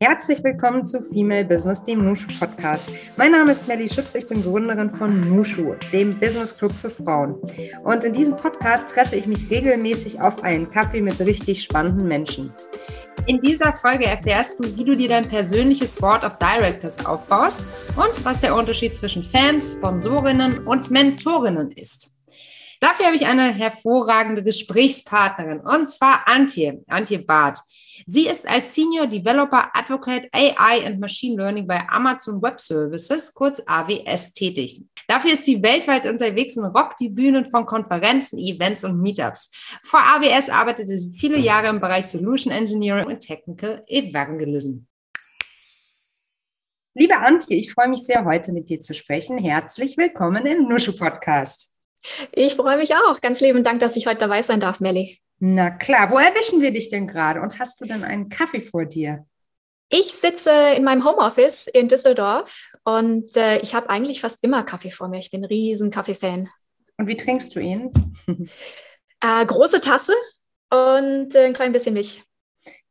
Herzlich willkommen zu Female Business, dem Nushu Podcast. Mein Name ist Melly Schütz, ich bin Gründerin von Nushu, dem Business Club für Frauen. Und in diesem Podcast treffe ich mich regelmäßig auf einen Kaffee mit richtig spannenden Menschen. In dieser Folge erfährst du, wie du dir dein persönliches Board of Directors aufbaust und was der Unterschied zwischen Fans, Sponsorinnen und Mentorinnen ist. Dafür habe ich eine hervorragende Gesprächspartnerin und zwar Antje, Antje Barth. Sie ist als Senior Developer Advocate AI and Machine Learning bei Amazon Web Services, kurz AWS, tätig. Dafür ist sie weltweit unterwegs und rockt die Bühnen von Konferenzen, Events und Meetups. Vor AWS arbeitete sie viele Jahre im Bereich Solution Engineering und Technical Evangelism. Liebe Antje, ich freue mich sehr, heute mit dir zu sprechen. Herzlich willkommen im Nushu Podcast. Ich freue mich auch. Ganz lieben Dank, dass ich heute dabei sein darf, Melly. Na klar, wo erwischen wir dich denn gerade und hast du denn einen Kaffee vor dir? Ich sitze in meinem Homeoffice in Düsseldorf und äh, ich habe eigentlich fast immer Kaffee vor mir. Ich bin ein riesen Kaffee-Fan. Und wie trinkst du ihn? äh, große Tasse und äh, ein klein bisschen Milch.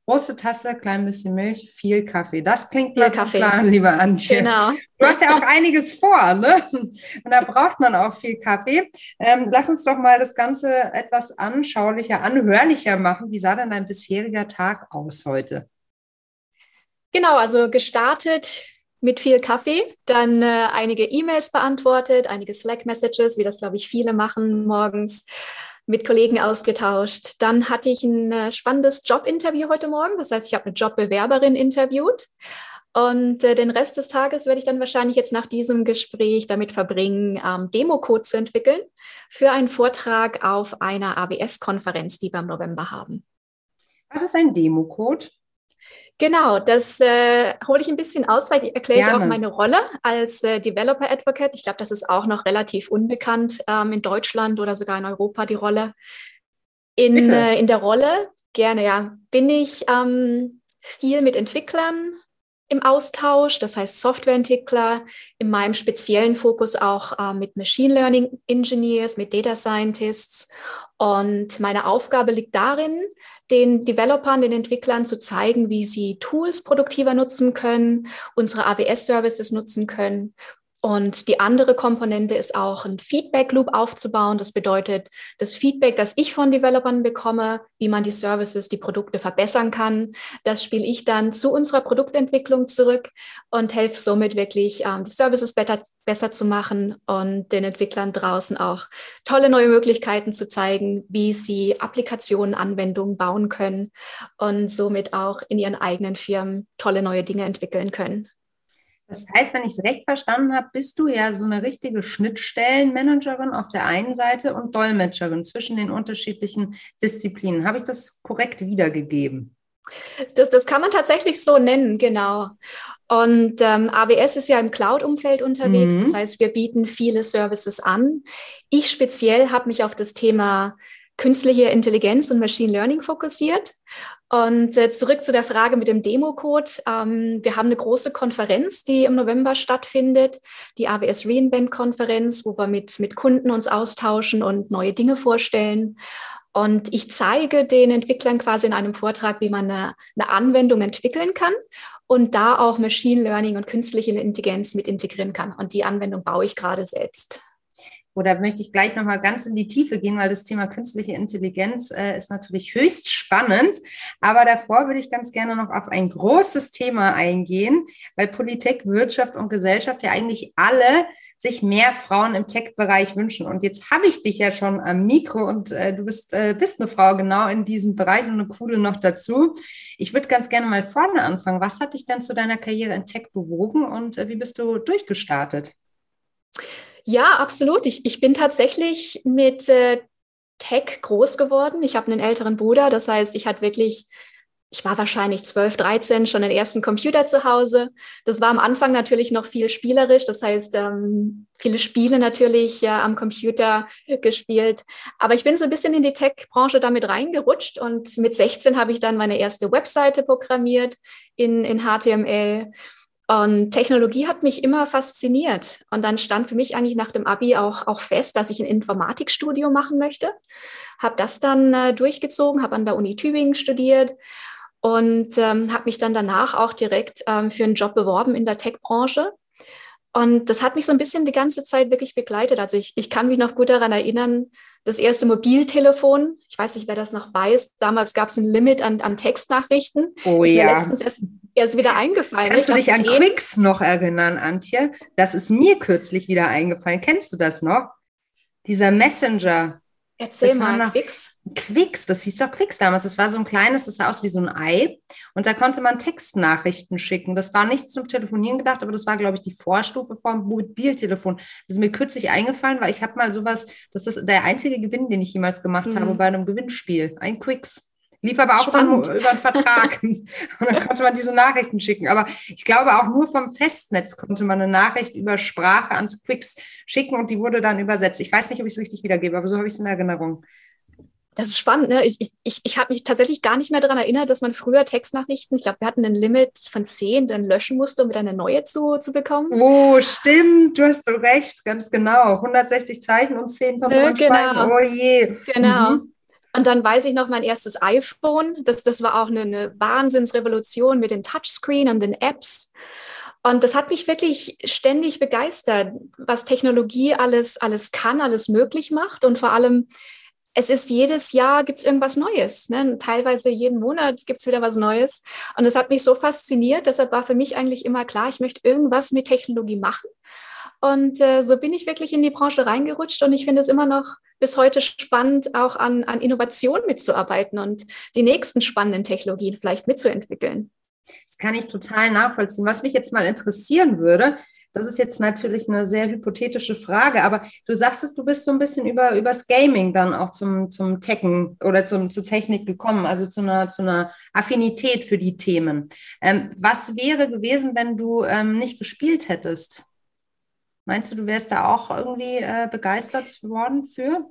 Große Tasse, klein bisschen Milch, viel Kaffee. Das klingt viel Kaffee. Plan, lieber Antje. Genau. Du hast ja auch einiges vor, ne? Und da braucht man auch viel Kaffee. Ähm, lass uns doch mal das Ganze etwas anschaulicher, anhörlicher machen. Wie sah denn dein bisheriger Tag aus heute? Genau, also gestartet mit viel Kaffee, dann äh, einige E-Mails beantwortet, einige Slack-Messages, wie das, glaube ich, viele machen morgens mit Kollegen ausgetauscht. Dann hatte ich ein äh, spannendes Jobinterview heute Morgen. Das heißt, ich habe eine Jobbewerberin interviewt. Und äh, den Rest des Tages werde ich dann wahrscheinlich jetzt nach diesem Gespräch damit verbringen, ähm, Democode zu entwickeln für einen Vortrag auf einer AWS-Konferenz, die wir im November haben. Was ist ein Democode? Genau, das äh, hole ich ein bisschen aus, weil ich erkläre ich auch meine Rolle als äh, Developer Advocate. Ich glaube, das ist auch noch relativ unbekannt ähm, in Deutschland oder sogar in Europa die Rolle. In, äh, in der Rolle, gerne, ja, bin ich ähm, viel mit Entwicklern im Austausch, das heißt Softwareentwickler, in meinem speziellen Fokus auch äh, mit Machine Learning Engineers, mit Data Scientists. Und meine Aufgabe liegt darin, den Developern, den Entwicklern zu zeigen, wie sie Tools produktiver nutzen können, unsere AWS-Services nutzen können und die andere Komponente ist auch ein Feedback-Loop aufzubauen. Das bedeutet, das Feedback, das ich von Developern bekomme, wie man die Services, die Produkte verbessern kann, das spiele ich dann zu unserer Produktentwicklung zurück und helfe somit wirklich, ähm, die Services better, besser zu machen und den Entwicklern draußen auch tolle neue Möglichkeiten zu zeigen, wie sie Applikationen, Anwendungen bauen können und somit auch in ihren eigenen Firmen tolle neue Dinge entwickeln können. Das heißt, wenn ich es recht verstanden habe, bist du ja so eine richtige Schnittstellenmanagerin auf der einen Seite und Dolmetscherin zwischen den unterschiedlichen Disziplinen. Habe ich das korrekt wiedergegeben? Das, das kann man tatsächlich so nennen, genau. Und ähm, AWS ist ja im Cloud-Umfeld unterwegs. Mhm. Das heißt, wir bieten viele Services an. Ich speziell habe mich auf das Thema künstliche Intelligenz und Machine Learning fokussiert und äh, zurück zu der Frage mit dem Democode. Ähm, wir haben eine große Konferenz, die im November stattfindet, die AWS Reinvent Konferenz, wo wir mit, mit Kunden uns austauschen und neue Dinge vorstellen. Und ich zeige den Entwicklern quasi in einem Vortrag, wie man eine, eine Anwendung entwickeln kann und da auch Machine Learning und künstliche Intelligenz mit integrieren kann. Und die Anwendung baue ich gerade selbst. Oder möchte ich gleich nochmal ganz in die Tiefe gehen, weil das Thema künstliche Intelligenz äh, ist natürlich höchst spannend. Aber davor würde ich ganz gerne noch auf ein großes Thema eingehen, weil Politik, Wirtschaft und Gesellschaft ja eigentlich alle sich mehr Frauen im Tech-Bereich wünschen. Und jetzt habe ich dich ja schon am Mikro und äh, du bist, äh, bist eine Frau genau in diesem Bereich und eine coole noch dazu. Ich würde ganz gerne mal vorne anfangen. Was hat dich denn zu deiner Karriere in Tech bewogen und äh, wie bist du durchgestartet? Ja, absolut. Ich, ich bin tatsächlich mit äh, Tech groß geworden. Ich habe einen älteren Bruder, das heißt, ich hatte wirklich, ich war wahrscheinlich 12, 13, schon den ersten Computer zu Hause. Das war am Anfang natürlich noch viel spielerisch, das heißt, ähm, viele Spiele natürlich ja, am Computer gespielt. Aber ich bin so ein bisschen in die Tech-Branche damit reingerutscht und mit 16 habe ich dann meine erste Webseite programmiert in, in HTML und Technologie hat mich immer fasziniert. Und dann stand für mich eigentlich nach dem Abi auch, auch fest, dass ich ein Informatikstudium machen möchte. Habe das dann äh, durchgezogen, habe an der Uni Tübingen studiert und ähm, habe mich dann danach auch direkt ähm, für einen Job beworben in der Tech-Branche. Und das hat mich so ein bisschen die ganze Zeit wirklich begleitet. Also ich, ich kann mich noch gut daran erinnern, das erste Mobiltelefon, ich weiß nicht, wer das noch weiß, damals gab es ein Limit an, an Textnachrichten. Oh ist ja. Mir letztens erst, erst wieder eingefallen. Kannst du dich an Quicks noch erinnern, Antje? Das ist mir kürzlich wieder eingefallen. Kennst du das noch? Dieser Messenger. Erzähl das mal, Quicks. Quicks, das hieß doch Quicks damals. Das war so ein kleines, das sah aus wie so ein Ei. Und da konnte man Textnachrichten schicken. Das war nicht zum Telefonieren gedacht, aber das war, glaube ich, die Vorstufe vom Mobiltelefon. Das ist mir kürzlich eingefallen, weil ich habe mal sowas, das ist der einzige Gewinn, den ich jemals gemacht mhm. habe bei einem Gewinnspiel. Ein Quicks. Lief aber auch dann über einen Vertrag. und dann konnte man diese Nachrichten schicken. Aber ich glaube, auch nur vom Festnetz konnte man eine Nachricht über Sprache ans Quicks schicken und die wurde dann übersetzt. Ich weiß nicht, ob ich es richtig wiedergebe, aber so habe ich es in Erinnerung. Das ist spannend. Ne? Ich, ich, ich habe mich tatsächlich gar nicht mehr daran erinnert, dass man früher Textnachrichten, ich glaube, wir hatten ein Limit von zehn, dann löschen musste, um wieder eine neue zu, zu bekommen. Oh, stimmt, du hast so recht, ganz genau. 160 Zeichen und 10 konnte man genau. Oh je. Genau. Mhm. Und dann weiß ich noch mein erstes iPhone. Das, das war auch eine, eine Wahnsinnsrevolution mit den Touchscreen und den Apps. Und das hat mich wirklich ständig begeistert, was Technologie alles, alles kann, alles möglich macht. Und vor allem, es ist jedes Jahr gibt es irgendwas Neues. Ne? Teilweise jeden Monat gibt es wieder was Neues. Und das hat mich so fasziniert. Deshalb war für mich eigentlich immer klar, ich möchte irgendwas mit Technologie machen. Und äh, so bin ich wirklich in die Branche reingerutscht und ich finde es immer noch bis heute spannend, auch an, an Innovation mitzuarbeiten und die nächsten spannenden Technologien vielleicht mitzuentwickeln. Das kann ich total nachvollziehen. Was mich jetzt mal interessieren würde, das ist jetzt natürlich eine sehr hypothetische Frage, aber du sagst es, du bist so ein bisschen über übers Gaming dann auch zum, zum Techen oder zum, zur Technik gekommen, also zu einer, zu einer Affinität für die Themen. Ähm, was wäre gewesen, wenn du ähm, nicht gespielt hättest? Meinst du, du wärst da auch irgendwie äh, begeistert worden für?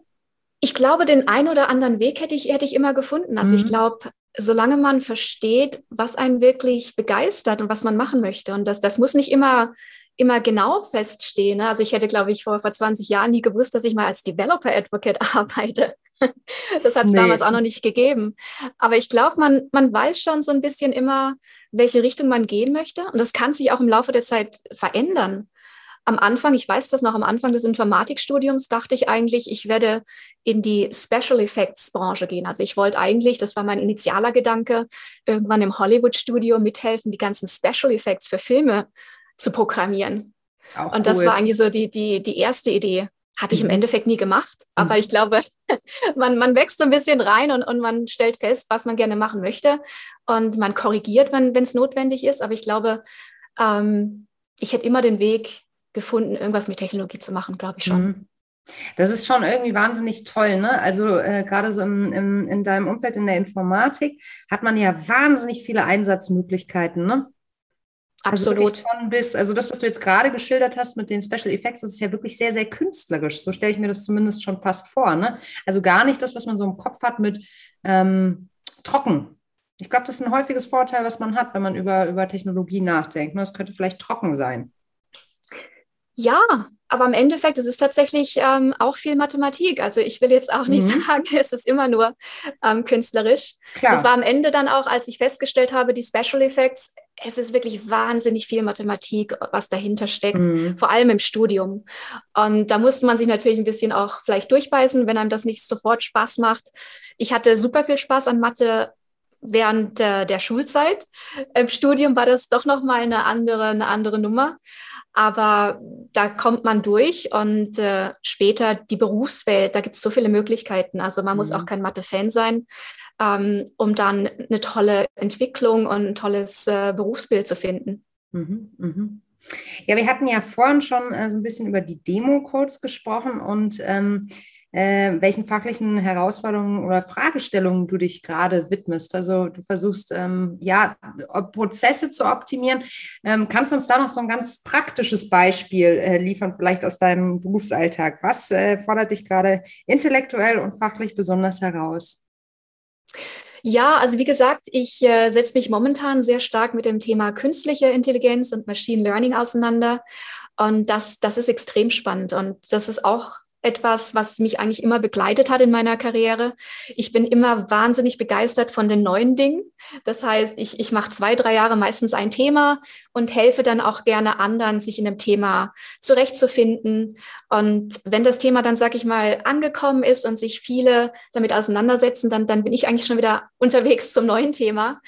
Ich glaube, den einen oder anderen Weg hätte ich, hätte ich immer gefunden. Also mhm. ich glaube, solange man versteht, was einen wirklich begeistert und was man machen möchte. Und das, das muss nicht immer, immer genau feststehen. Ne? Also ich hätte, glaube ich, vor, vor 20 Jahren nie gewusst, dass ich mal als Developer Advocate arbeite. Das hat es nee. damals auch noch nicht gegeben. Aber ich glaube, man, man weiß schon so ein bisschen immer, welche Richtung man gehen möchte. Und das kann sich auch im Laufe der Zeit verändern am Anfang, ich weiß das noch, am Anfang des Informatikstudiums dachte ich eigentlich, ich werde in die Special Effects Branche gehen. Also ich wollte eigentlich, das war mein initialer Gedanke, irgendwann im Hollywood-Studio mithelfen, die ganzen Special Effects für Filme zu programmieren. Auch und das war eigentlich so die, die, die erste Idee. Habe ich mhm. im Endeffekt nie gemacht, aber mhm. ich glaube, man, man wächst so ein bisschen rein und, und man stellt fest, was man gerne machen möchte und man korrigiert, wenn es notwendig ist. Aber ich glaube, ähm, ich hätte immer den Weg gefunden, irgendwas mit Technologie zu machen, glaube ich schon. Mhm. Das ist schon irgendwie wahnsinnig toll, ne? Also äh, gerade so im, im, in deinem Umfeld in der Informatik hat man ja wahnsinnig viele Einsatzmöglichkeiten, ne? Also Absolut. Also, bis, also das, was du jetzt gerade geschildert hast mit den Special Effects, das ist ja wirklich sehr, sehr künstlerisch. So stelle ich mir das zumindest schon fast vor. Ne? Also gar nicht das, was man so im Kopf hat mit ähm, trocken. Ich glaube, das ist ein häufiges Vorteil, was man hat, wenn man über, über Technologie nachdenkt. Ne? Das könnte vielleicht trocken sein. Ja, aber im Endeffekt, es ist tatsächlich ähm, auch viel Mathematik. Also ich will jetzt auch nicht mhm. sagen, es ist immer nur ähm, künstlerisch. Klar. Das war am Ende dann auch, als ich festgestellt habe, die Special Effects, es ist wirklich wahnsinnig viel Mathematik, was dahinter steckt, mhm. vor allem im Studium. Und da musste man sich natürlich ein bisschen auch vielleicht durchbeißen, wenn einem das nicht sofort Spaß macht. Ich hatte super viel Spaß an Mathe während der, der Schulzeit. Im Studium war das doch nochmal eine andere, eine andere Nummer aber da kommt man durch und äh, später die Berufswelt, da gibt es so viele Möglichkeiten. Also man mhm. muss auch kein Mathe-Fan sein, ähm, um dann eine tolle Entwicklung und ein tolles äh, Berufsbild zu finden. Mhm, mhm. Ja, wir hatten ja vorhin schon äh, so ein bisschen über die Demo-Codes gesprochen und ähm, äh, welchen fachlichen Herausforderungen oder Fragestellungen du dich gerade widmest. Also du versuchst ähm, ja Prozesse zu optimieren. Ähm, kannst du uns da noch so ein ganz praktisches Beispiel äh, liefern, vielleicht aus deinem Berufsalltag? Was äh, fordert dich gerade intellektuell und fachlich besonders heraus? Ja, also wie gesagt, ich äh, setze mich momentan sehr stark mit dem Thema künstliche Intelligenz und Machine Learning auseinander. Und das, das ist extrem spannend. Und das ist auch etwas, was mich eigentlich immer begleitet hat in meiner Karriere. Ich bin immer wahnsinnig begeistert von den neuen Dingen. Das heißt, ich, ich mache zwei, drei Jahre meistens ein Thema und helfe dann auch gerne anderen, sich in dem Thema zurechtzufinden. Und wenn das Thema dann, sag ich mal, angekommen ist und sich viele damit auseinandersetzen, dann, dann bin ich eigentlich schon wieder unterwegs zum neuen Thema.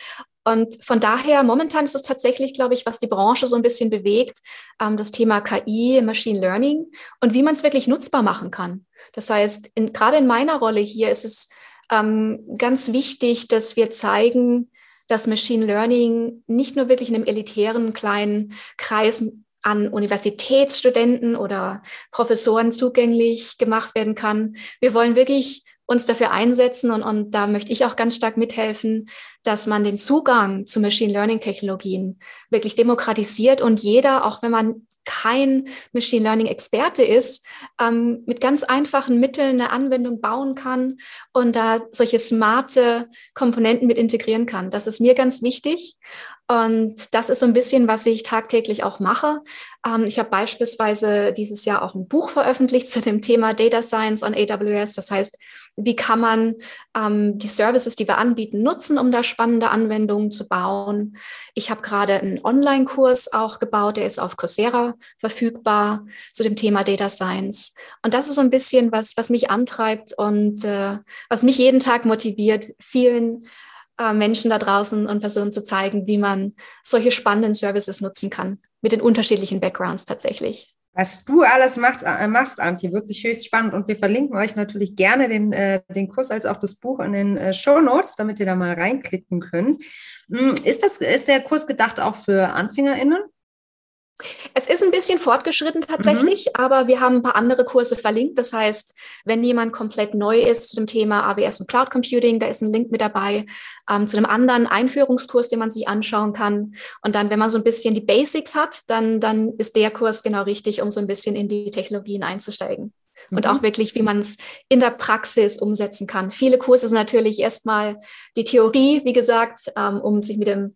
Und von daher, momentan ist es tatsächlich, glaube ich, was die Branche so ein bisschen bewegt, ähm, das Thema KI, Machine Learning und wie man es wirklich nutzbar machen kann. Das heißt, in, gerade in meiner Rolle hier ist es ähm, ganz wichtig, dass wir zeigen, dass Machine Learning nicht nur wirklich in einem elitären kleinen Kreis an Universitätsstudenten oder Professoren zugänglich gemacht werden kann. Wir wollen wirklich uns dafür einsetzen und, und da möchte ich auch ganz stark mithelfen, dass man den Zugang zu Machine Learning Technologien wirklich demokratisiert und jeder, auch wenn man kein Machine Learning Experte ist, ähm, mit ganz einfachen Mitteln eine Anwendung bauen kann und da solche smarte Komponenten mit integrieren kann. Das ist mir ganz wichtig. Und das ist so ein bisschen, was ich tagtäglich auch mache. Ähm, ich habe beispielsweise dieses Jahr auch ein Buch veröffentlicht zu dem Thema Data Science on AWS. Das heißt, wie kann man ähm, die Services, die wir anbieten, nutzen, um da spannende Anwendungen zu bauen. Ich habe gerade einen Online-Kurs auch gebaut, der ist auf Coursera verfügbar zu dem Thema Data Science. Und das ist so ein bisschen was, was mich antreibt und äh, was mich jeden Tag motiviert, vielen äh, Menschen da draußen und Personen zu zeigen, wie man solche spannenden Services nutzen kann, mit den unterschiedlichen Backgrounds tatsächlich. Was du alles macht, äh, machst, Antje, wirklich höchst spannend. Und wir verlinken euch natürlich gerne den, äh, den Kurs als auch das Buch in den äh, Show Notes, damit ihr da mal reinklicken könnt. Hm, ist, das, ist der Kurs gedacht auch für AnfängerInnen? Es ist ein bisschen fortgeschritten tatsächlich, mhm. aber wir haben ein paar andere Kurse verlinkt. Das heißt, wenn jemand komplett neu ist zu dem Thema AWS und Cloud Computing, da ist ein Link mit dabei ähm, zu einem anderen Einführungskurs, den man sich anschauen kann. Und dann, wenn man so ein bisschen die Basics hat, dann, dann ist der Kurs genau richtig, um so ein bisschen in die Technologien einzusteigen. Mhm. Und auch wirklich, wie man es in der Praxis umsetzen kann. Viele Kurse sind natürlich erstmal die Theorie, wie gesagt, ähm, um sich mit dem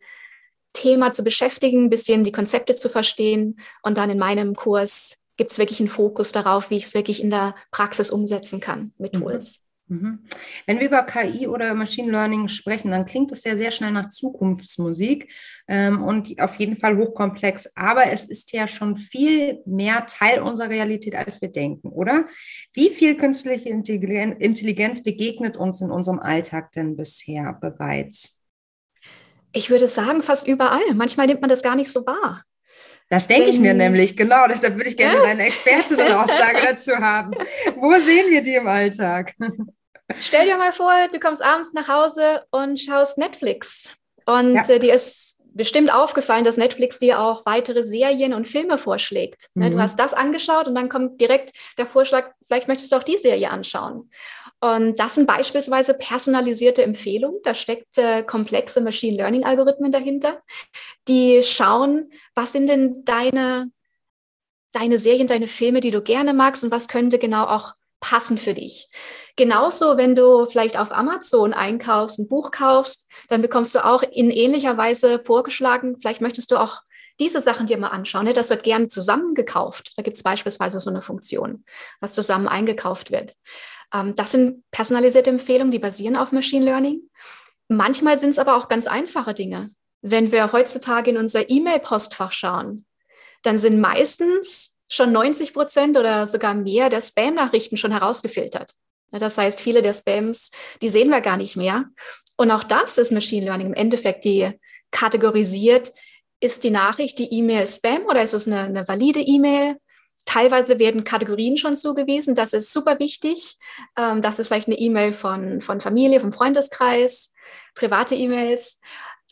Thema zu beschäftigen, ein bisschen die Konzepte zu verstehen. Und dann in meinem Kurs gibt es wirklich einen Fokus darauf, wie ich es wirklich in der Praxis umsetzen kann mit mhm. Tools. Mhm. Wenn wir über KI oder Machine Learning sprechen, dann klingt es ja sehr schnell nach Zukunftsmusik ähm, und auf jeden Fall hochkomplex. Aber es ist ja schon viel mehr Teil unserer Realität, als wir denken, oder? Wie viel künstliche Intelligenz begegnet uns in unserem Alltag denn bisher bereits? Ich würde sagen, fast überall. Manchmal nimmt man das gar nicht so wahr. Das denke ich mir nämlich, genau. Deshalb würde ich gerne ja. eine Expertin-Aussage dazu haben. Wo sehen wir die im Alltag? Stell dir mal vor, du kommst abends nach Hause und schaust Netflix. Und ja. äh, dir ist bestimmt aufgefallen, dass Netflix dir auch weitere Serien und Filme vorschlägt. Mhm. Du hast das angeschaut und dann kommt direkt der Vorschlag, vielleicht möchtest du auch die Serie anschauen. Und das sind beispielsweise personalisierte Empfehlungen. Da steckt äh, komplexe Machine Learning Algorithmen dahinter, die schauen, was sind denn deine, deine Serien, deine Filme, die du gerne magst und was könnte genau auch passen für dich. Genauso, wenn du vielleicht auf Amazon einkaufst, ein Buch kaufst, dann bekommst du auch in ähnlicher Weise vorgeschlagen, vielleicht möchtest du auch diese Sachen dir mal anschauen. Ne? Das wird gerne zusammengekauft. Da gibt es beispielsweise so eine Funktion, was zusammen eingekauft wird. Ähm, das sind personalisierte Empfehlungen, die basieren auf Machine Learning. Manchmal sind es aber auch ganz einfache Dinge. Wenn wir heutzutage in unser E-Mail-Postfach schauen, dann sind meistens schon 90 Prozent oder sogar mehr der Spam-Nachrichten schon herausgefiltert. Das heißt, viele der Spams, die sehen wir gar nicht mehr. Und auch das ist Machine Learning im Endeffekt, die kategorisiert, ist die Nachricht die E-Mail Spam oder ist es eine, eine valide E-Mail? Teilweise werden Kategorien schon zugewiesen. Das ist super wichtig. Ähm, das ist vielleicht eine E-Mail von, von Familie, vom Freundeskreis, private E-Mails.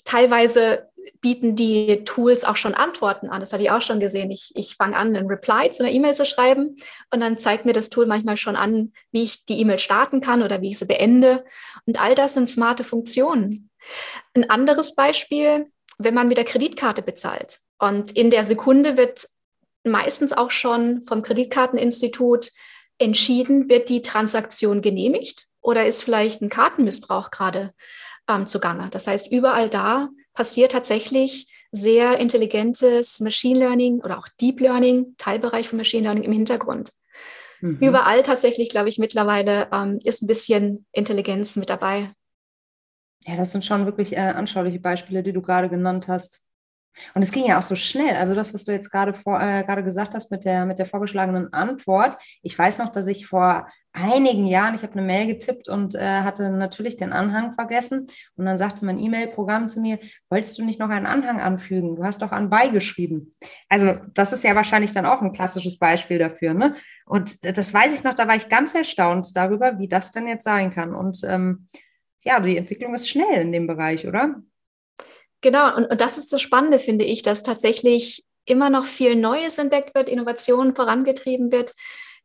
Teilweise bieten die Tools auch schon Antworten an. Das hatte ich auch schon gesehen. Ich, ich fange an, einen Reply zu einer E-Mail zu schreiben und dann zeigt mir das Tool manchmal schon an, wie ich die E-Mail starten kann oder wie ich sie beende. Und all das sind smarte Funktionen. Ein anderes Beispiel, wenn man mit der Kreditkarte bezahlt. Und in der Sekunde wird meistens auch schon vom Kreditkarteninstitut entschieden, wird die Transaktion genehmigt oder ist vielleicht ein Kartenmissbrauch gerade ähm, zugange. Das heißt, überall da passiert tatsächlich sehr intelligentes Machine Learning oder auch Deep Learning, Teilbereich von Machine Learning im Hintergrund. mhm. überall tatsächlich, glaube ich, mittlerweile ähm, ist ein bisschen Intelligenz mit dabei. Ja, das sind schon wirklich äh, anschauliche Beispiele, die du gerade genannt hast. Und es ging ja auch so schnell. Also das, was du jetzt gerade vor, äh, gerade gesagt hast mit der, mit der vorgeschlagenen Antwort. Ich weiß noch, dass ich vor einigen Jahren, ich habe eine Mail getippt und äh, hatte natürlich den Anhang vergessen. Und dann sagte mein E-Mail-Programm zu mir, wolltest du nicht noch einen Anhang anfügen? Du hast doch an beigeschrieben. Also das ist ja wahrscheinlich dann auch ein klassisches Beispiel dafür. Ne? Und das weiß ich noch, da war ich ganz erstaunt darüber, wie das denn jetzt sein kann. Und ähm, ja, die Entwicklung ist schnell in dem Bereich, oder? Genau, und, und das ist das Spannende, finde ich, dass tatsächlich immer noch viel Neues entdeckt wird, Innovationen vorangetrieben wird,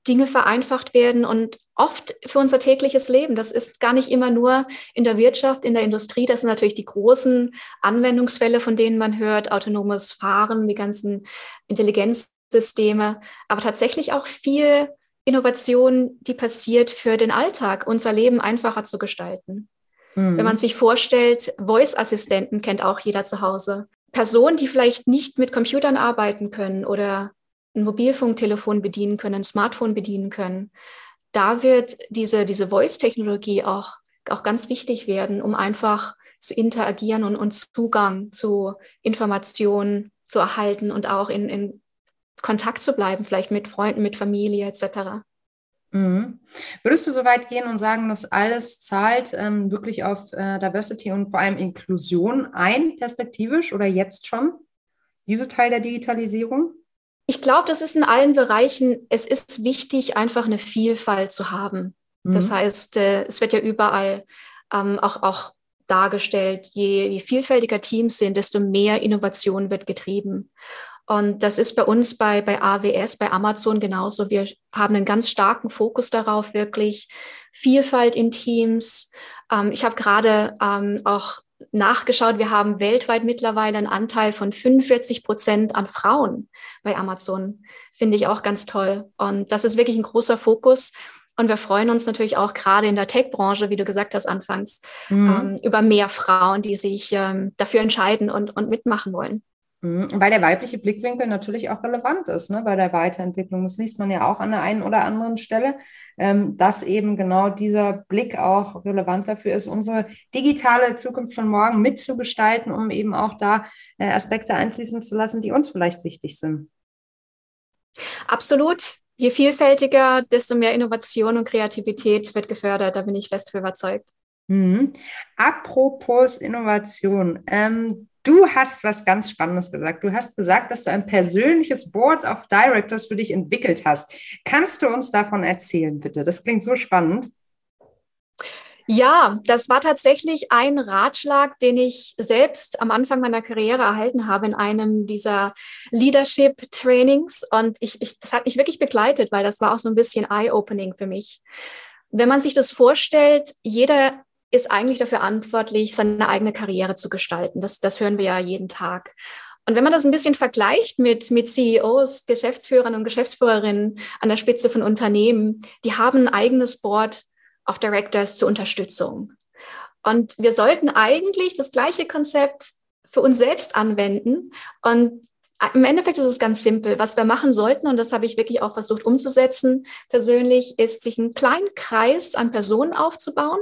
Dinge vereinfacht werden und oft für unser tägliches Leben. Das ist gar nicht immer nur in der Wirtschaft, in der Industrie. Das sind natürlich die großen Anwendungsfälle, von denen man hört, autonomes Fahren, die ganzen Intelligenzsysteme, aber tatsächlich auch viel Innovation, die passiert für den Alltag, unser Leben einfacher zu gestalten. Mhm. Wenn man sich vorstellt, Voice-Assistenten kennt auch jeder zu Hause. Personen, die vielleicht nicht mit Computern arbeiten können oder ein Mobilfunktelefon bedienen können, ein Smartphone bedienen können. Da wird diese, diese Voice-Technologie auch, auch ganz wichtig werden, um einfach zu interagieren und, und Zugang zu Informationen zu erhalten und auch in, in Kontakt zu bleiben, vielleicht mit Freunden, mit Familie etc. Mhm. Würdest du so weit gehen und sagen, dass alles zahlt ähm, wirklich auf äh, Diversity und vor allem Inklusion ein, perspektivisch oder jetzt schon? Diese Teil der Digitalisierung? Ich glaube, das ist in allen Bereichen, es ist wichtig, einfach eine Vielfalt zu haben. Mhm. Das heißt, äh, es wird ja überall ähm, auch, auch dargestellt, je, je vielfältiger Teams sind, desto mehr Innovation wird getrieben. Und das ist bei uns bei, bei AWS, bei Amazon genauso. Wir haben einen ganz starken Fokus darauf, wirklich Vielfalt in Teams. Ähm, ich habe gerade ähm, auch nachgeschaut, wir haben weltweit mittlerweile einen Anteil von 45 Prozent an Frauen bei Amazon. Finde ich auch ganz toll. Und das ist wirklich ein großer Fokus. Und wir freuen uns natürlich auch gerade in der Tech-Branche, wie du gesagt hast anfangs, mhm. ähm, über mehr Frauen, die sich ähm, dafür entscheiden und, und mitmachen wollen. Mhm. Weil der weibliche Blickwinkel natürlich auch relevant ist ne, bei der Weiterentwicklung. Das liest man ja auch an der einen oder anderen Stelle, ähm, dass eben genau dieser Blick auch relevant dafür ist, unsere digitale Zukunft von morgen mitzugestalten, um eben auch da äh, Aspekte einfließen zu lassen, die uns vielleicht wichtig sind. Absolut. Je vielfältiger, desto mehr Innovation und Kreativität wird gefördert. Da bin ich fest überzeugt. Mhm. Apropos Innovation. Ähm, Du hast was ganz Spannendes gesagt. Du hast gesagt, dass du ein persönliches Board of Directors für dich entwickelt hast. Kannst du uns davon erzählen, bitte? Das klingt so spannend. Ja, das war tatsächlich ein Ratschlag, den ich selbst am Anfang meiner Karriere erhalten habe in einem dieser Leadership Trainings. Und ich, ich, das hat mich wirklich begleitet, weil das war auch so ein bisschen eye-opening für mich. Wenn man sich das vorstellt, jeder ist eigentlich dafür verantwortlich, seine eigene Karriere zu gestalten. Das, das hören wir ja jeden Tag. Und wenn man das ein bisschen vergleicht mit, mit CEOs, Geschäftsführern und Geschäftsführerinnen an der Spitze von Unternehmen, die haben ein eigenes Board of Directors zur Unterstützung. Und wir sollten eigentlich das gleiche Konzept für uns selbst anwenden. Und im Endeffekt ist es ganz simpel. Was wir machen sollten, und das habe ich wirklich auch versucht umzusetzen persönlich, ist, sich einen kleinen Kreis an Personen aufzubauen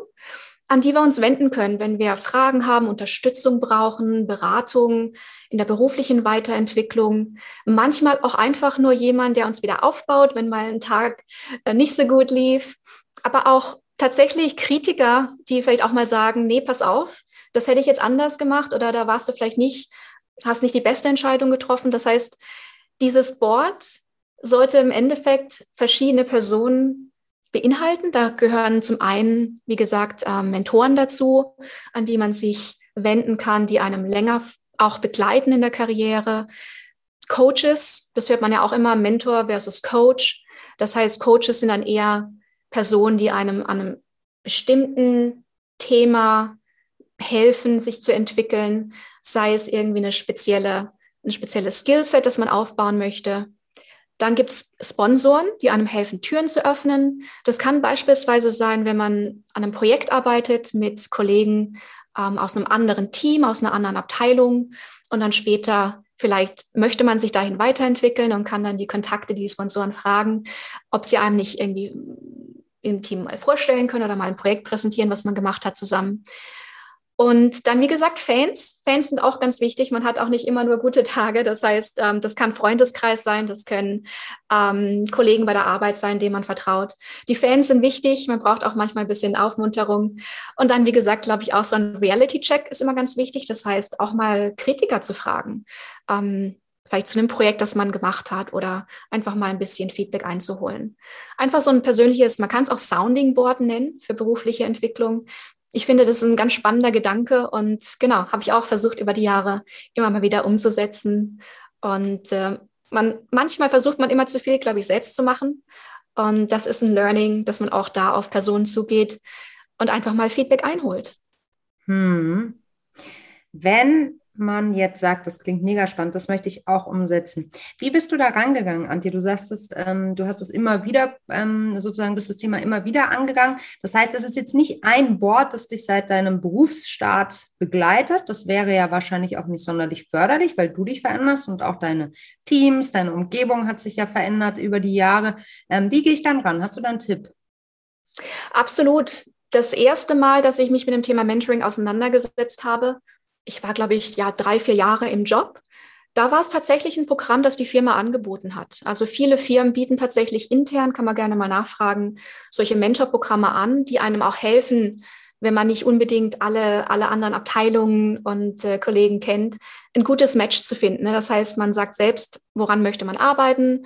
an die wir uns wenden können, wenn wir Fragen haben, Unterstützung brauchen, Beratung in der beruflichen Weiterentwicklung. Manchmal auch einfach nur jemand, der uns wieder aufbaut, wenn mal ein Tag äh, nicht so gut lief. Aber auch tatsächlich Kritiker, die vielleicht auch mal sagen, nee, pass auf, das hätte ich jetzt anders gemacht oder da warst du vielleicht nicht, hast nicht die beste Entscheidung getroffen. Das heißt, dieses Board sollte im Endeffekt verschiedene Personen beinhalten. Da gehören zum einen, wie gesagt, äh, Mentoren dazu, an die man sich wenden kann, die einem länger auch begleiten in der Karriere. Coaches, das hört man ja auch immer, Mentor versus Coach. Das heißt, Coaches sind dann eher Personen, die einem an einem bestimmten Thema helfen, sich zu entwickeln, sei es irgendwie eine spezielle, ein spezielles Skillset, das man aufbauen möchte. Dann gibt es Sponsoren, die einem helfen, Türen zu öffnen. Das kann beispielsweise sein, wenn man an einem Projekt arbeitet mit Kollegen ähm, aus einem anderen Team, aus einer anderen Abteilung und dann später vielleicht möchte man sich dahin weiterentwickeln und kann dann die Kontakte, die Sponsoren fragen, ob sie einem nicht irgendwie im Team mal vorstellen können oder mal ein Projekt präsentieren, was man gemacht hat zusammen. Und dann, wie gesagt, Fans. Fans sind auch ganz wichtig. Man hat auch nicht immer nur gute Tage. Das heißt, ähm, das kann Freundeskreis sein, das können ähm, Kollegen bei der Arbeit sein, denen man vertraut. Die Fans sind wichtig. Man braucht auch manchmal ein bisschen Aufmunterung. Und dann, wie gesagt, glaube ich, auch so ein Reality-Check ist immer ganz wichtig. Das heißt, auch mal Kritiker zu fragen. Ähm, vielleicht zu einem Projekt, das man gemacht hat oder einfach mal ein bisschen Feedback einzuholen. Einfach so ein persönliches, man kann es auch Sounding Board nennen für berufliche Entwicklung ich finde, das ist ein ganz spannender Gedanke und genau, habe ich auch versucht, über die Jahre immer mal wieder umzusetzen. Und äh, man, manchmal versucht man immer zu viel, glaube ich, selbst zu machen. Und das ist ein Learning, dass man auch da auf Personen zugeht und einfach mal Feedback einholt. Hm. Wenn man jetzt sagt, das klingt mega spannend, das möchte ich auch umsetzen. Wie bist du da rangegangen, Antje? Du sagst es, ähm, du hast es immer wieder, ähm, sozusagen bist das Thema immer wieder angegangen. Das heißt, es ist jetzt nicht ein Board, das dich seit deinem Berufsstart begleitet. Das wäre ja wahrscheinlich auch nicht sonderlich förderlich, weil du dich veränderst und auch deine Teams, deine Umgebung hat sich ja verändert über die Jahre. Ähm, wie gehe ich dann ran? Hast du da einen Tipp? Absolut. Das erste Mal, dass ich mich mit dem Thema Mentoring auseinandergesetzt habe, ich war, glaube ich, ja drei, vier Jahre im Job. Da war es tatsächlich ein Programm, das die Firma angeboten hat. Also viele Firmen bieten tatsächlich intern, kann man gerne mal nachfragen, solche Mentorprogramme an, die einem auch helfen, wenn man nicht unbedingt alle, alle anderen Abteilungen und äh, Kollegen kennt, ein gutes Match zu finden. Ne? Das heißt, man sagt selbst, woran möchte man arbeiten,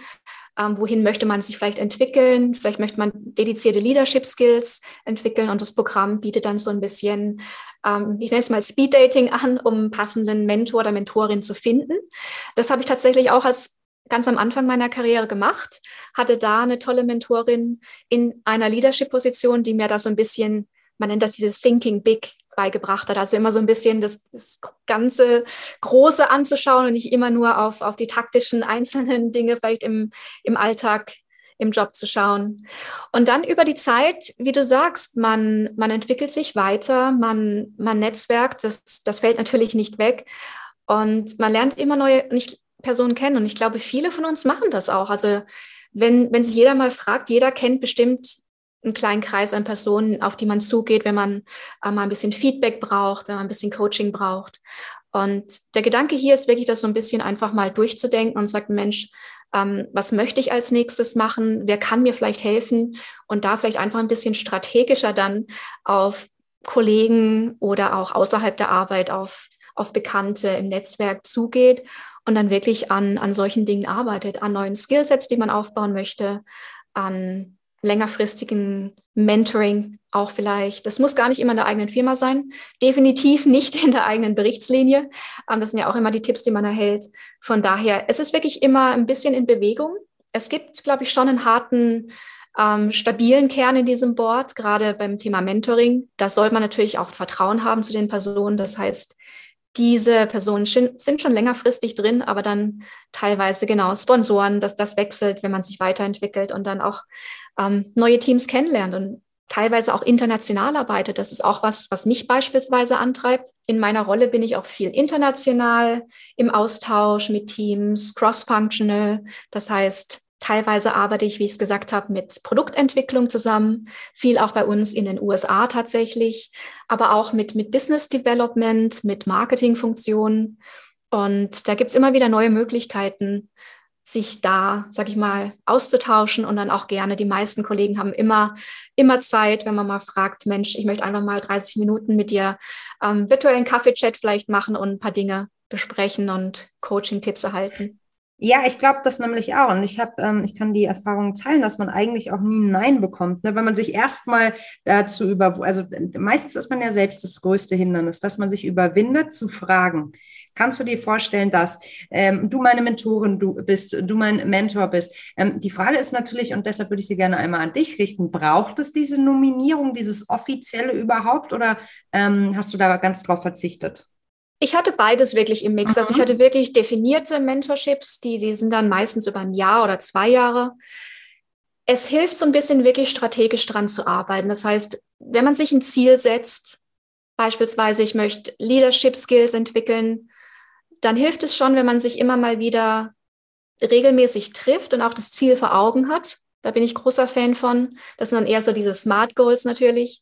ähm, wohin möchte man sich vielleicht entwickeln, vielleicht möchte man dedizierte Leadership Skills entwickeln und das Programm bietet dann so ein bisschen ähm, ich nenne es mal Speed Dating an, um einen passenden Mentor oder Mentorin zu finden. Das habe ich tatsächlich auch als ganz am Anfang meiner Karriere gemacht, hatte da eine tolle Mentorin in einer Leadership-Position, die mir da so ein bisschen, man nennt das dieses Thinking Big beigebracht hat. Also immer so ein bisschen das, das ganze Große anzuschauen und nicht immer nur auf, auf die taktischen einzelnen Dinge vielleicht im, im Alltag im Job zu schauen. Und dann über die Zeit, wie du sagst, man, man entwickelt sich weiter, man, man netzwerkt, das, das fällt natürlich nicht weg. Und man lernt immer neue nicht Personen kennen. Und ich glaube, viele von uns machen das auch. Also wenn, wenn sich jeder mal fragt, jeder kennt bestimmt einen kleinen Kreis an Personen, auf die man zugeht, wenn man äh, mal ein bisschen Feedback braucht, wenn man ein bisschen Coaching braucht. Und der Gedanke hier ist wirklich, das so ein bisschen einfach mal durchzudenken und sagt, Mensch, ähm, was möchte ich als nächstes machen, wer kann mir vielleicht helfen und da vielleicht einfach ein bisschen strategischer dann auf Kollegen oder auch außerhalb der Arbeit auf, auf Bekannte im Netzwerk zugeht und dann wirklich an, an solchen Dingen arbeitet, an neuen Skillsets, die man aufbauen möchte, an längerfristigen Mentoring auch vielleicht. Das muss gar nicht immer in der eigenen Firma sein. Definitiv nicht in der eigenen Berichtslinie. Ähm, das sind ja auch immer die Tipps, die man erhält. Von daher, es ist wirklich immer ein bisschen in Bewegung. Es gibt, glaube ich, schon einen harten, ähm, stabilen Kern in diesem Board, gerade beim Thema Mentoring. Da soll man natürlich auch Vertrauen haben zu den Personen. Das heißt, diese Personen sind schon längerfristig drin, aber dann teilweise genau Sponsoren, dass das wechselt, wenn man sich weiterentwickelt und dann auch ähm, neue Teams kennenlernt und teilweise auch international arbeitet. Das ist auch was, was mich beispielsweise antreibt. In meiner Rolle bin ich auch viel international im Austausch mit Teams, cross-functional. Das heißt, Teilweise arbeite ich, wie ich es gesagt habe, mit Produktentwicklung zusammen, viel auch bei uns in den USA tatsächlich, aber auch mit, mit Business Development, mit Marketingfunktionen. Und da gibt es immer wieder neue Möglichkeiten, sich da, sag ich mal, auszutauschen und dann auch gerne. Die meisten Kollegen haben immer, immer Zeit, wenn man mal fragt, Mensch, ich möchte einfach mal 30 Minuten mit dir ähm, virtuellen Kaffee-Chat vielleicht machen und ein paar Dinge besprechen und Coaching-Tipps erhalten. Ja, ich glaube das nämlich auch. Und ich habe, ähm, ich kann die Erfahrung teilen, dass man eigentlich auch nie ein Nein bekommt, ne? wenn man sich erstmal dazu über, also meistens ist man ja selbst das größte Hindernis, dass man sich überwindet zu fragen. Kannst du dir vorstellen, dass ähm, du meine Mentorin du bist, du mein Mentor bist? Ähm, die Frage ist natürlich, und deshalb würde ich sie gerne einmal an dich richten, braucht es diese Nominierung, dieses offizielle überhaupt oder ähm, hast du da ganz drauf verzichtet? Ich hatte beides wirklich im Mix. Mhm. Also ich mhm. hatte wirklich definierte Mentorships, die, die sind dann meistens über ein Jahr oder zwei Jahre. Es hilft so ein bisschen wirklich strategisch dran zu arbeiten. Das heißt, wenn man sich ein Ziel setzt, beispielsweise ich möchte Leadership Skills entwickeln, dann hilft es schon, wenn man sich immer mal wieder regelmäßig trifft und auch das Ziel vor Augen hat. Da bin ich großer Fan von. Das sind dann eher so diese Smart Goals natürlich.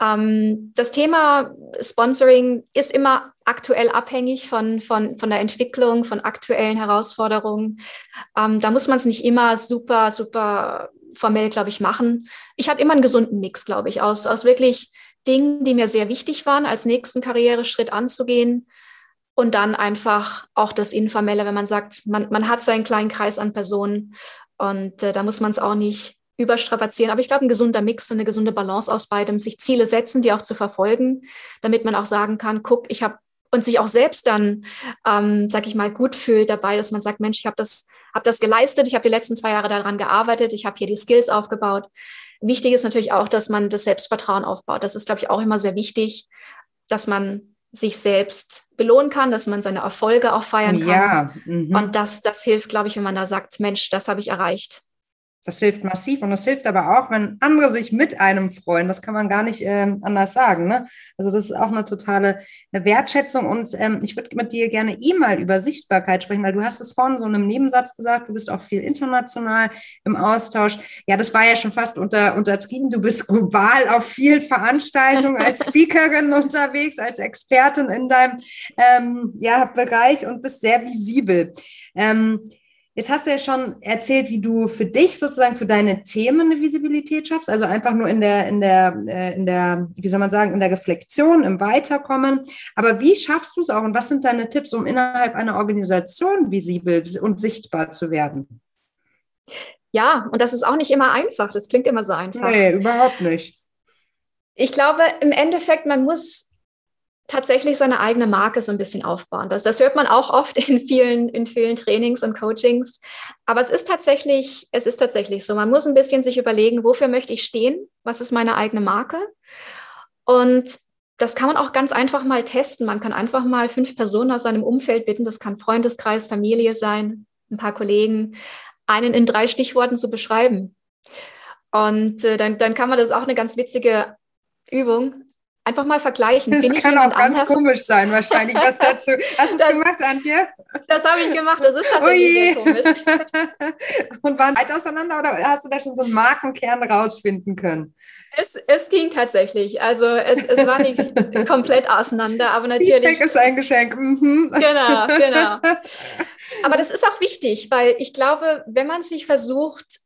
Ähm, das Thema Sponsoring ist immer aktuell abhängig von, von, von der Entwicklung, von aktuellen Herausforderungen. Ähm, da muss man es nicht immer super, super formell, glaube ich, machen. Ich hatte immer einen gesunden Mix, glaube ich, aus, aus wirklich Dingen, die mir sehr wichtig waren, als nächsten Karriereschritt anzugehen. Und dann einfach auch das Informelle, wenn man sagt, man, man hat seinen kleinen Kreis an Personen und äh, da muss man es auch nicht überstrapazieren. Aber ich glaube, ein gesunder Mix, eine gesunde Balance aus beidem, sich Ziele setzen, die auch zu verfolgen, damit man auch sagen kann, guck, ich habe und sich auch selbst dann, ähm, sag ich mal, gut fühlt dabei, dass man sagt, Mensch, ich habe das, hab das geleistet, ich habe die letzten zwei Jahre daran gearbeitet, ich habe hier die Skills aufgebaut. Wichtig ist natürlich auch, dass man das Selbstvertrauen aufbaut. Das ist, glaube ich, auch immer sehr wichtig, dass man sich selbst belohnen kann, dass man seine Erfolge auch feiern kann. Ja, mhm. und das, das hilft, glaube ich, wenn man da sagt, Mensch, das habe ich erreicht. Das hilft massiv und das hilft aber auch, wenn andere sich mit einem freuen. Das kann man gar nicht äh, anders sagen. Ne? Also das ist auch eine totale eine Wertschätzung und ähm, ich würde mit dir gerne eh mal über Sichtbarkeit sprechen, weil du hast es vorhin so in einem Nebensatz gesagt, du bist auch viel international im Austausch. Ja, das war ja schon fast unter, untertrieben. Du bist global auf vielen Veranstaltungen als Speakerin unterwegs, als Expertin in deinem ähm, ja, Bereich und bist sehr visibel. Ähm, Jetzt hast du ja schon erzählt, wie du für dich sozusagen für deine Themen eine Visibilität schaffst, also einfach nur in der, in der, äh, in der, wie soll man sagen, in der Reflexion, im Weiterkommen. Aber wie schaffst du es auch und was sind deine Tipps, um innerhalb einer Organisation visibel und sichtbar zu werden? Ja, und das ist auch nicht immer einfach. Das klingt immer so einfach. Nee, überhaupt nicht. Ich glaube, im Endeffekt, man muss tatsächlich seine eigene Marke so ein bisschen aufbauen. Das, das hört man auch oft in vielen, in vielen Trainings und Coachings. Aber es ist tatsächlich, es ist tatsächlich so. Man muss ein bisschen sich überlegen, wofür möchte ich stehen? Was ist meine eigene Marke? Und das kann man auch ganz einfach mal testen. Man kann einfach mal fünf Personen aus seinem Umfeld bitten. Das kann Freundeskreis, Familie sein, ein paar Kollegen, einen in drei Stichworten zu beschreiben. Und äh, dann, dann kann man das auch eine ganz witzige Übung Einfach mal vergleichen. Das Bin kann auch ganz anders? komisch sein, wahrscheinlich. Was dazu? Hast du es gemacht, Antje? Das habe ich gemacht. Das ist tatsächlich Ui. sehr komisch. Und waren weit auseinander oder hast du da schon so einen Markenkern rausfinden können? Es, es ging tatsächlich. Also es, es war nicht komplett auseinander, aber natürlich. Feedback ist ein Geschenk. Mhm. Genau, genau. Aber das ist auch wichtig, weil ich glaube, wenn man sich versucht,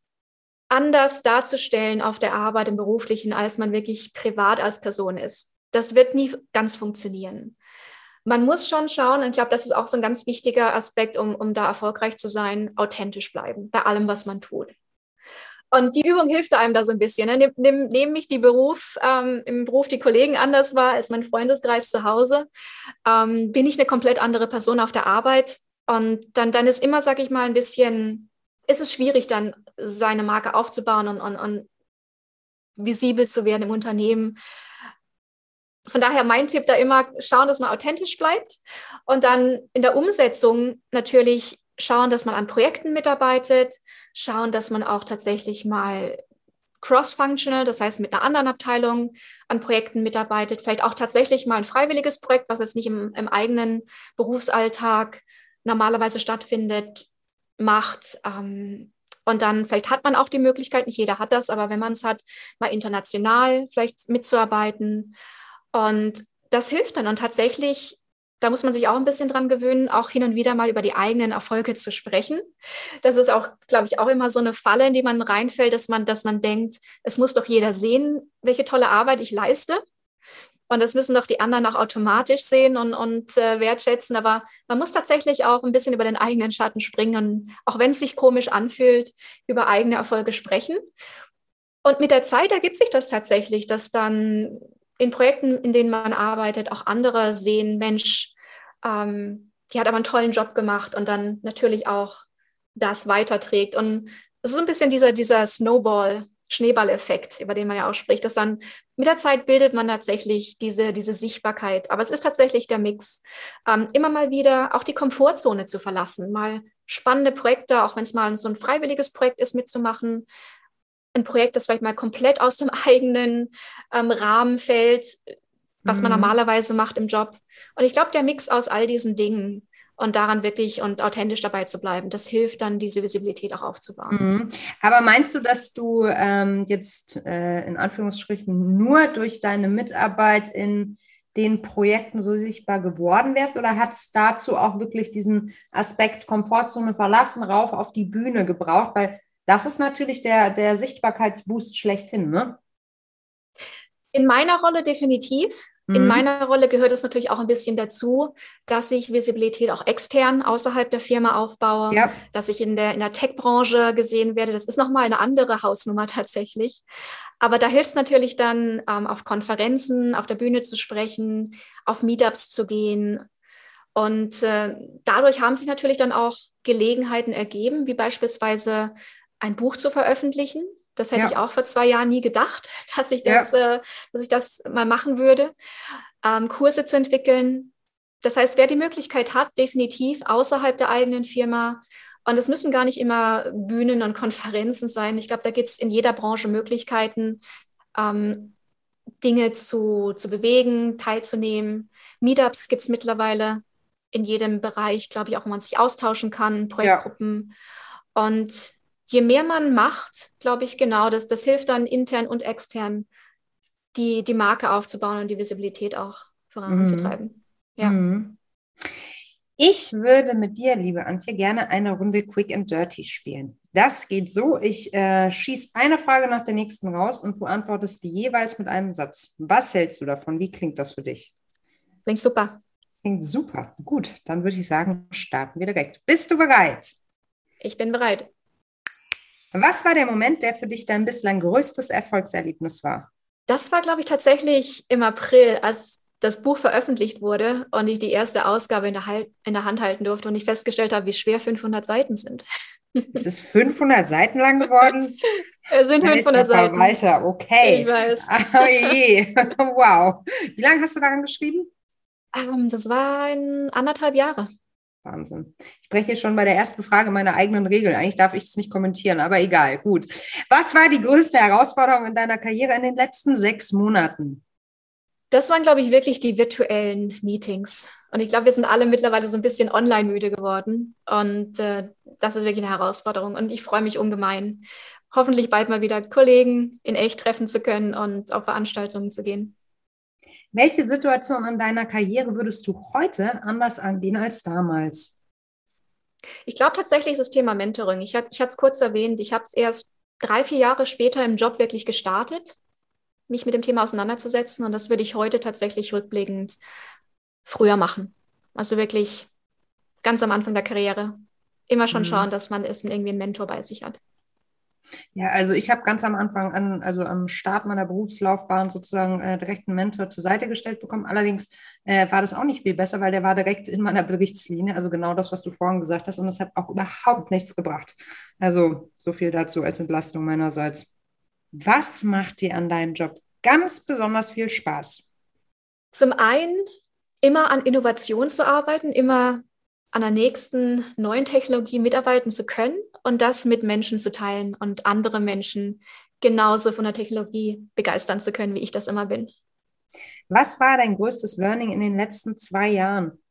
anders darzustellen auf der Arbeit im Beruflichen, als man wirklich privat als Person ist. Das wird nie ganz funktionieren. Man muss schon schauen, und ich glaube, das ist auch so ein ganz wichtiger Aspekt, um, um da erfolgreich zu sein, authentisch bleiben bei allem, was man tut. Und die Übung hilft einem da so ein bisschen. Ne? Nehm, nehm mich die Beruf, ähm, im Beruf die Kollegen anders war als mein Freundeskreis zu Hause, ähm, bin ich eine komplett andere Person auf der Arbeit. Und dann, dann ist immer, sag ich mal, ein bisschen ist es schwierig, dann seine Marke aufzubauen und, und, und visibel zu werden im Unternehmen. Von daher mein Tipp da immer, schauen, dass man authentisch bleibt und dann in der Umsetzung natürlich schauen, dass man an Projekten mitarbeitet, schauen, dass man auch tatsächlich mal cross-functional, das heißt mit einer anderen Abteilung an Projekten mitarbeitet, vielleicht auch tatsächlich mal ein freiwilliges Projekt, was jetzt nicht im, im eigenen Berufsalltag normalerweise stattfindet, macht. Ähm, und dann vielleicht hat man auch die Möglichkeit, nicht jeder hat das, aber wenn man es hat, mal international vielleicht mitzuarbeiten. Und das hilft dann. Und tatsächlich, da muss man sich auch ein bisschen dran gewöhnen, auch hin und wieder mal über die eigenen Erfolge zu sprechen. Das ist auch, glaube ich, auch immer so eine Falle, in die man reinfällt, dass man, dass man denkt, es muss doch jeder sehen, welche tolle Arbeit ich leiste. Und das müssen doch die anderen auch automatisch sehen und, und äh, wertschätzen. Aber man muss tatsächlich auch ein bisschen über den eigenen Schatten springen, auch wenn es sich komisch anfühlt, über eigene Erfolge sprechen. Und mit der Zeit ergibt sich das tatsächlich, dass dann in Projekten, in denen man arbeitet, auch andere sehen, Mensch, ähm, die hat aber einen tollen Job gemacht und dann natürlich auch das weiterträgt. Und es ist ein bisschen dieser, dieser Snowball, Schneeballeffekt, über den man ja auch spricht, dass dann mit der Zeit bildet man tatsächlich diese, diese Sichtbarkeit. Aber es ist tatsächlich der Mix, ähm, immer mal wieder auch die Komfortzone zu verlassen, mal spannende Projekte, auch wenn es mal so ein freiwilliges Projekt ist, mitzumachen. Ein Projekt, das vielleicht mal komplett aus dem eigenen ähm, Rahmen fällt, was man mhm. normalerweise macht im Job. Und ich glaube, der Mix aus all diesen Dingen und daran wirklich und authentisch dabei zu bleiben, das hilft dann, diese Visibilität auch aufzubauen. Mhm. Aber meinst du, dass du ähm, jetzt äh, in Anführungsstrichen nur durch deine Mitarbeit in den Projekten so sichtbar geworden wärst oder hat es dazu auch wirklich diesen Aspekt Komfortzone verlassen, rauf auf die Bühne gebraucht? Weil das ist natürlich der, der Sichtbarkeitsboost schlechthin, ne? In meiner Rolle definitiv. In mhm. meiner Rolle gehört es natürlich auch ein bisschen dazu, dass ich Visibilität auch extern außerhalb der Firma aufbaue, ja. dass ich in der, in der Tech-Branche gesehen werde. Das ist nochmal eine andere Hausnummer tatsächlich. Aber da hilft es natürlich dann, ähm, auf Konferenzen, auf der Bühne zu sprechen, auf Meetups zu gehen. Und äh, dadurch haben sich natürlich dann auch Gelegenheiten ergeben, wie beispielsweise ein Buch zu veröffentlichen. Das hätte ja. ich auch vor zwei Jahren nie gedacht, dass ich das, ja. äh, dass ich das mal machen würde. Ähm, Kurse zu entwickeln. Das heißt, wer die Möglichkeit hat, definitiv außerhalb der eigenen Firma, und es müssen gar nicht immer Bühnen und Konferenzen sein. Ich glaube, da gibt es in jeder Branche Möglichkeiten, ähm, Dinge zu, zu bewegen, teilzunehmen. Meetups gibt es mittlerweile in jedem Bereich, glaube ich, auch wo man sich austauschen kann, Projektgruppen. Ja. Und je mehr man macht, glaube ich, genau, das, das hilft dann intern und extern, die, die Marke aufzubauen und die Visibilität auch voranzutreiben. Mhm. Ja. Mhm. Ich würde mit dir, liebe Antje, gerne eine Runde Quick and Dirty spielen. Das geht so, ich äh, schieße eine Frage nach der nächsten raus und du antwortest die jeweils mit einem Satz. Was hältst du davon? Wie klingt das für dich? Klingt super. Klingt super. Gut, dann würde ich sagen, starten wir direkt. Bist du bereit? Ich bin bereit. Was war der Moment, der für dich dein bislang größtes Erfolgserlebnis war? Das war, glaube ich, tatsächlich im April, als das Buch veröffentlicht wurde und ich die erste Ausgabe in der, Hal in der Hand halten durfte und ich festgestellt habe, wie schwer 500 Seiten sind. Es ist 500 Seiten lang geworden. Es sind 500 Seiten. Weiter, okay. Ich weiß. Oh je. Wow. Wie lange hast du daran geschrieben? Um, ähm, das waren anderthalb Jahre. Wahnsinn. Ich breche schon bei der ersten Frage meine eigenen Regeln. Eigentlich darf ich es nicht kommentieren, aber egal. Gut. Was war die größte Herausforderung in deiner Karriere in den letzten sechs Monaten? Das waren, glaube ich, wirklich die virtuellen Meetings. Und ich glaube, wir sind alle mittlerweile so ein bisschen online müde geworden. Und äh, das ist wirklich eine Herausforderung. Und ich freue mich ungemein, hoffentlich bald mal wieder Kollegen in echt treffen zu können und auf Veranstaltungen zu gehen. Welche Situation in deiner Karriere würdest du heute anders angehen als damals? Ich glaube tatsächlich ist das Thema Mentoring. Ich, ich hatte es kurz erwähnt, ich habe es erst drei, vier Jahre später im Job wirklich gestartet, mich mit dem Thema auseinanderzusetzen. Und das würde ich heute tatsächlich rückblickend früher machen. Also wirklich ganz am Anfang der Karriere. Immer schon mhm. schauen, dass man irgendwie einen Mentor bei sich hat. Ja, also ich habe ganz am Anfang an, also am Start meiner Berufslaufbahn sozusagen äh, direkt einen Mentor zur Seite gestellt bekommen. Allerdings äh, war das auch nicht viel besser, weil der war direkt in meiner Berichtslinie, also genau das, was du vorhin gesagt hast, und das hat auch überhaupt nichts gebracht. Also so viel dazu als Entlastung meinerseits. Was macht dir an deinem Job ganz besonders viel Spaß? Zum einen immer an Innovation zu arbeiten, immer an der nächsten neuen Technologie mitarbeiten zu können und das mit Menschen zu teilen und andere Menschen genauso von der Technologie begeistern zu können, wie ich das immer bin. Was war dein größtes Learning in den letzten zwei Jahren?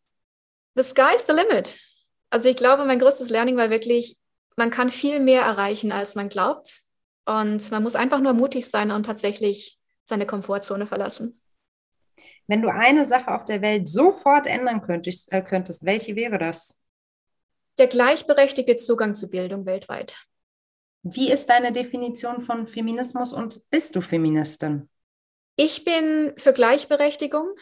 The sky's the limit. Also ich glaube, mein größtes Learning war wirklich, man kann viel mehr erreichen, als man glaubt. Und man muss einfach nur mutig sein und tatsächlich seine Komfortzone verlassen. Wenn du eine Sache auf der Welt sofort ändern könntest, äh, könntest welche wäre das? Der gleichberechtigte Zugang zu Bildung weltweit. Wie ist deine Definition von Feminismus und bist du Feministin? Ich bin für Gleichberechtigung.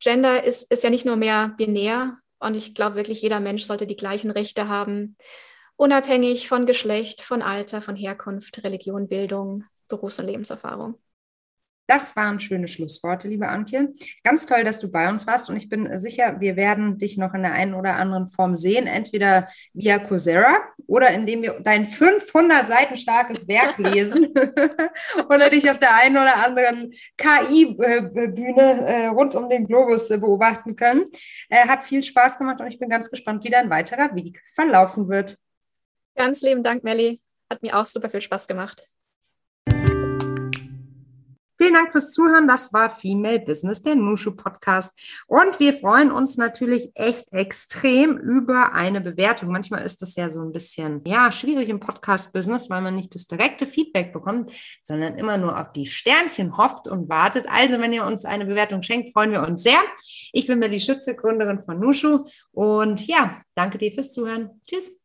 Gender ist, ist ja nicht nur mehr binär und ich glaube wirklich, jeder Mensch sollte die gleichen Rechte haben, unabhängig von Geschlecht, von Alter, von Herkunft, Religion, Bildung, Berufs- und Lebenserfahrung. Das waren schöne Schlussworte, liebe Antje. Ganz toll, dass du bei uns warst und ich bin sicher, wir werden dich noch in der einen oder anderen Form sehen, entweder via Coursera oder indem wir dein 500 Seiten starkes Werk lesen oder dich auf der einen oder anderen KI-Bühne äh, rund um den Globus beobachten können. Äh, hat viel Spaß gemacht und ich bin ganz gespannt, wie dein weiterer Weg verlaufen wird. Ganz lieben Dank, Melli. Hat mir auch super viel Spaß gemacht. Vielen Dank fürs Zuhören. Das war Female Business, der Nushu Podcast. Und wir freuen uns natürlich echt extrem über eine Bewertung. Manchmal ist das ja so ein bisschen, ja, schwierig im Podcast-Business, weil man nicht das direkte Feedback bekommt, sondern immer nur auf die Sternchen hofft und wartet. Also, wenn ihr uns eine Bewertung schenkt, freuen wir uns sehr. Ich bin Melly Schütze, Gründerin von Nushu. Und ja, danke dir fürs Zuhören. Tschüss.